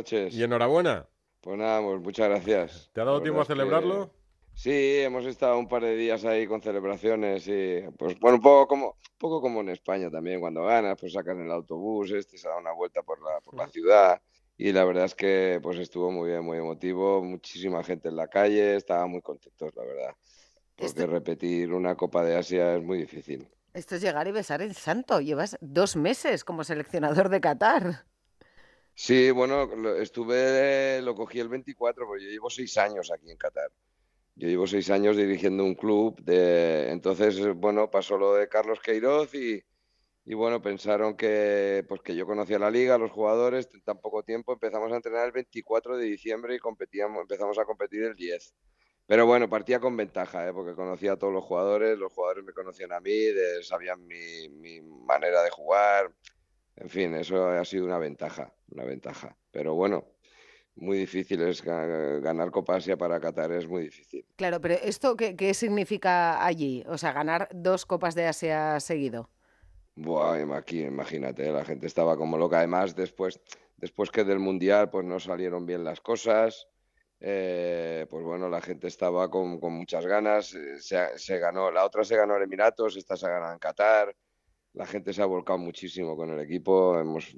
noches. Y enhorabuena. Pues nada, pues muchas gracias. ¿Te ha dado tiempo a celebrarlo? Sí, hemos estado un par de días ahí con celebraciones y pues bueno, un poco como, poco como en España también, cuando ganas, pues sacan el autobús, este se da una vuelta por la, por la ciudad y la verdad es que pues estuvo muy bien, muy emotivo, muchísima gente en la calle, estaba muy contentos, la verdad, porque repetir una Copa de Asia es muy difícil. Esto es llegar y besar en santo, llevas dos meses como seleccionador de Qatar. Sí, bueno, estuve, lo cogí el 24, porque yo llevo seis años aquí en Qatar. Yo llevo seis años dirigiendo un club, de, entonces, bueno, pasó lo de Carlos Queiroz y, y bueno, pensaron que, pues que yo conocía la liga, los jugadores, en tan poco tiempo empezamos a entrenar el 24 de diciembre y competíamos, empezamos a competir el 10. Pero bueno, partía con ventaja, ¿eh? porque conocía a todos los jugadores, los jugadores me conocían a mí, sabían mi, mi manera de jugar, en fin, eso ha sido una ventaja, una ventaja. Pero bueno, muy difícil es ganar Copa Asia para Qatar es muy difícil. Claro, pero esto qué, significa allí, o sea, ganar dos Copas de Asia seguido. Buah, aquí imagínate, la gente estaba como loca. Además, después, después que del mundial, pues no salieron bien las cosas. Eh, pues bueno, la gente estaba con, muchas ganas. Eh, se, se, ganó, la otra se ganó en Emiratos, esta se ganó en Qatar la gente se ha volcado muchísimo con el equipo. Hemos,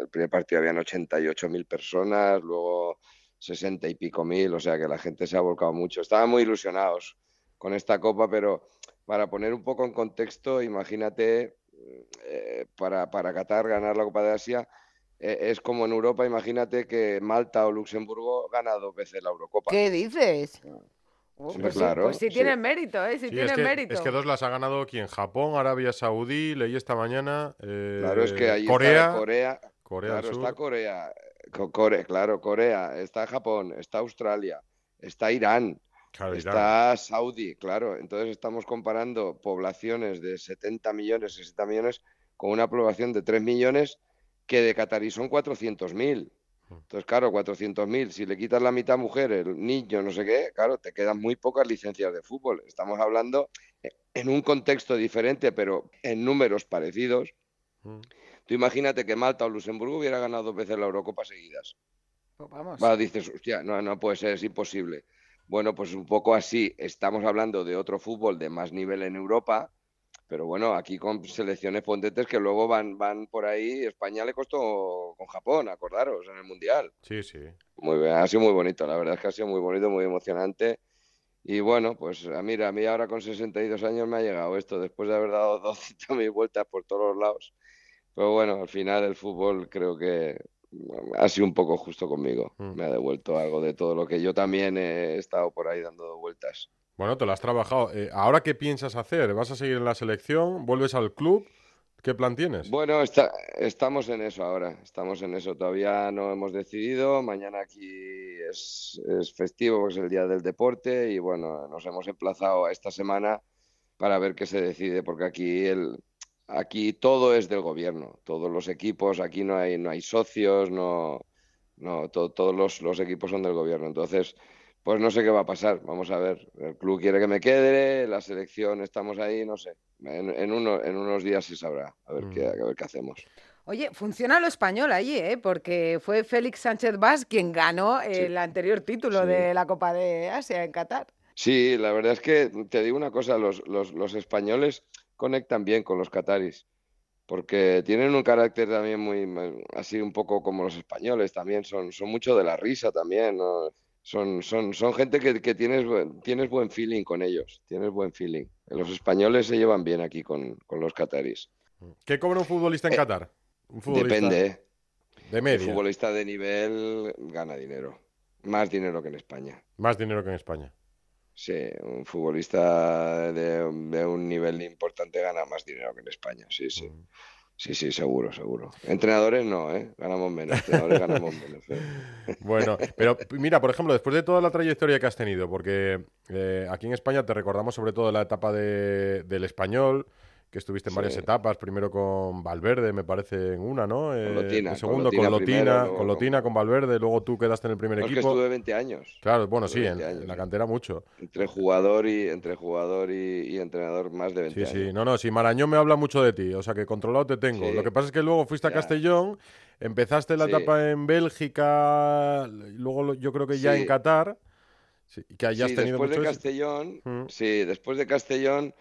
el primer partido habían 88.000 personas, luego 60 y pico mil, o sea que la gente se ha volcado mucho. Estaban muy ilusionados con esta copa, pero para poner un poco en contexto, imagínate, eh, para, para Qatar ganar la Copa de Asia, eh, es como en Europa, imagínate que Malta o Luxemburgo gana dos veces la Eurocopa. ¿Qué dices? Ah. Oh, pues, claro, pues sí, tiene mérito, ¿eh? Sí, tiene es que, mérito. Es que dos las ha ganado aquí en Japón, Arabia Saudí, leí esta mañana. Eh, claro, es que ahí Corea, está Corea. Corea claro, está Corea, claro, Corea, está Japón, está Australia, está Irán, está Saudi, claro. Entonces estamos comparando poblaciones de 70 millones, 60 millones, con una población de 3 millones que de Qatarí son 400.000. Entonces, claro, 400.000, si le quitas la mitad mujer, el niño, no sé qué, claro, te quedan muy pocas licencias de fútbol. Estamos hablando en un contexto diferente, pero en números parecidos. Mm. Tú imagínate que Malta o Luxemburgo hubiera ganado dos veces la Eurocopa seguidas. Pues vamos. dices, hostia, no, no puede ser, es imposible. Bueno, pues un poco así. Estamos hablando de otro fútbol de más nivel en Europa, pero bueno, aquí con selecciones potentes que luego van, van por ahí. España le costó con Japón, acordaros, en el Mundial. Sí, sí. Muy bien, ha sido muy bonito, la verdad es que ha sido muy bonito, muy emocionante. Y bueno, pues mira, a mí ahora con 62 años me ha llegado esto, después de haber dado 200.000 vueltas por todos los lados. Pero bueno, al final el fútbol creo que ha sido un poco justo conmigo. Mm. Me ha devuelto algo de todo lo que yo también he estado por ahí dando vueltas. Bueno, te lo has trabajado. Eh, ¿Ahora qué piensas hacer? ¿Vas a seguir en la selección? ¿Vuelves al club? ¿Qué plan tienes? Bueno, estamos en eso ahora, estamos en eso. Todavía no hemos decidido. Mañana aquí es, festivo, es el Día del Deporte y bueno, nos hemos emplazado a esta semana para ver qué se decide, porque aquí el, aquí todo es del gobierno, todos los equipos, aquí no hay no hay socios, no, no todos los, los equipos son del gobierno. Entonces pues no sé qué va a pasar. Vamos a ver. El club quiere que me quede, la selección estamos ahí, no sé. En, uno, en unos días se sabrá. A ver, qué, mm. a ver qué hacemos. Oye, funciona lo español allí, ¿eh? porque fue Félix Sánchez Vaz quien ganó el anterior título de la Copa de Asia en Qatar. Sí, la verdad es que te digo una cosa, los, los, los españoles conectan bien con los qataris, porque tienen un carácter también muy, así un poco como los españoles, también son, son mucho de la risa también, ¿no? Son, son, son gente que, que, tienes, tienes buen feeling con ellos, tienes buen feeling. Los españoles se llevan bien aquí con, con los cataris. ¿Qué cobra un futbolista en eh, Qatar? Depende. De media. Un futbolista de nivel gana dinero. Más dinero que en España. Más dinero que en España. Sí, un futbolista de, de un nivel importante gana más dinero que en España, sí, sí. Mm. Sí, sí, seguro, seguro. Entrenadores no, ¿eh? Ganamos menos. Entrenadores ganamos menos. ¿eh? Bueno, pero mira, por ejemplo, después de toda la trayectoria que has tenido, porque eh, aquí en España te recordamos sobre todo la etapa de, del español, que estuviste en varias etapas, primero con Valverde, me parece, en una, ¿no? Eh, Lotina, el segundo con Lotina, con Lotina, con Valverde, luego tú quedaste en el primer equipo. Estuve 20 años. Claro, bueno, sí, en, la cantera mucho. Entre jugador y entre jugador y, entrenador más de 20 años. Sí, sí, no, no, si Marañón me habla mucho de ti, o sea que controlado te tengo. Lo que pasa es que luego fuiste a Castellón, empezaste la etapa en Bélgica, luego yo creo que ya en Qatar. que hayas tenido después de Castellón, mm. sí, después de Castellón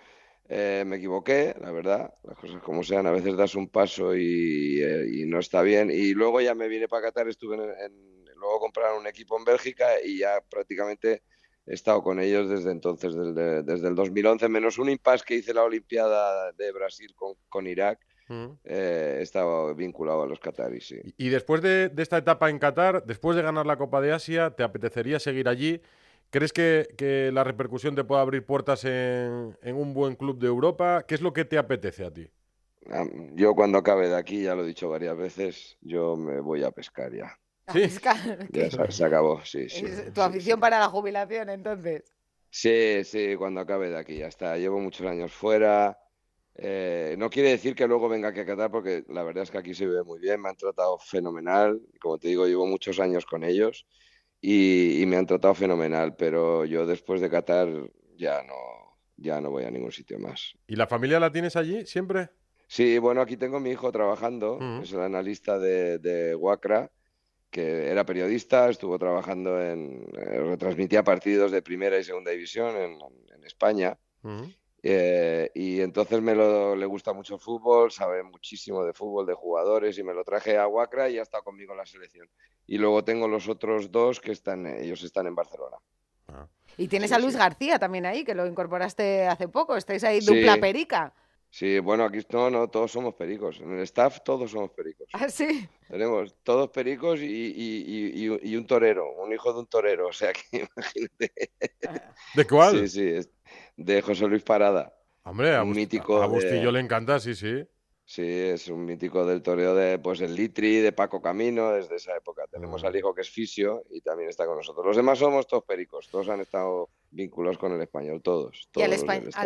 eh, me equivoqué, la verdad, las cosas como sean, a veces das un paso y, eh, no está bien. Y luego ya me vine para Qatar, estuve en, luego compraron un equipo en Bélgica y ya prácticamente he estado con ellos desde entonces, desde, desde el 2011, menos un impasse que hice la Olimpiada de Brasil con, Irak. Mm. Eh, he estado vinculado a los qataris, sí. Y después de, de esta etapa en Qatar, después de ganar la Copa de Asia, ¿te apetecería seguir allí? ¿Crees que, la repercusión te puede abrir puertas en, un buen club de Europa? ¿Qué es lo que te apetece a ti? Yo cuando acabe de aquí, ya lo he dicho varias veces, yo me voy a pescar ya. ¿Sí? Ya se, acabó, sí, sí. ¿Tu afición para la jubilación entonces? Sí, sí, cuando acabe de aquí ya está. Llevo muchos años fuera. Eh, no quiere decir que luego venga aquí a Qatar porque la verdad es que aquí se vive muy bien, me han tratado fenomenal. Como te digo, llevo muchos años con ellos y, me han tratado fenomenal, pero yo después de Qatar ya no, ya no voy a ningún sitio más. ¿Y la familia la tienes allí siempre? Sí, bueno, aquí tengo mi hijo trabajando, es el analista de, de Wacra, que era periodista, estuvo trabajando en, eh, retransmitía partidos de primera y segunda división en, España. Eh, y entonces me lo, le gusta mucho el fútbol, sabe muchísimo de fútbol, de jugadores, y me lo traje a Huacra y ya está conmigo en la selección. Y luego tengo los otros dos que están, ellos están en Barcelona. Ah. Y tienes a Luis García también ahí, que lo incorporaste hace poco, estáis ahí dupla perica. Sí, bueno, aquí no, no, todos somos pericos. En el staff todos somos pericos. ¿Ah, sí? Tenemos todos pericos y, y, un torero, un hijo de un torero. O sea que imagínate. ¿De cuál? Sí, sí de José Luis Parada. Hombre, a, un mítico a Bustillo le encanta, sí, sí. Sí, es un mítico del toreo de pues el Litri, de Paco Camino, desde esa época. Tenemos al hijo que es fisio y también está con nosotros. Los demás somos todos pericos, todos han estado vinculados con el español, todos. ¿Y al,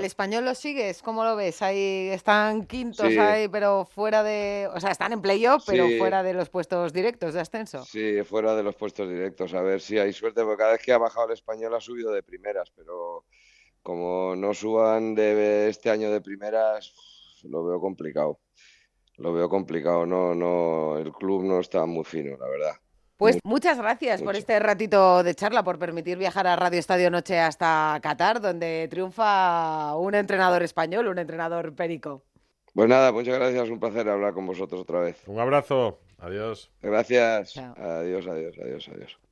español lo sigues? ¿Cómo lo ves? Ahí están quintos ahí, pero fuera de, o sea, están en playoff, pero fuera de los puestos directos de ascenso. Sí, fuera de los puestos directos. A ver si hay suerte, porque cada vez que ha bajado el español ha subido de primeras, pero como no suban de este año de primeras, lo veo complicado. Lo veo complicado, no, no, el club no está muy fino, la verdad. Pues muchas gracias por este ratito de charla, por permitir viajar a Radio Estadio Noche hasta Qatar, donde triunfa un entrenador español, un entrenador perico. Pues nada, muchas gracias, un placer hablar con vosotros otra vez. Un abrazo, adiós. Gracias, adiós, adiós, adiós, adiós.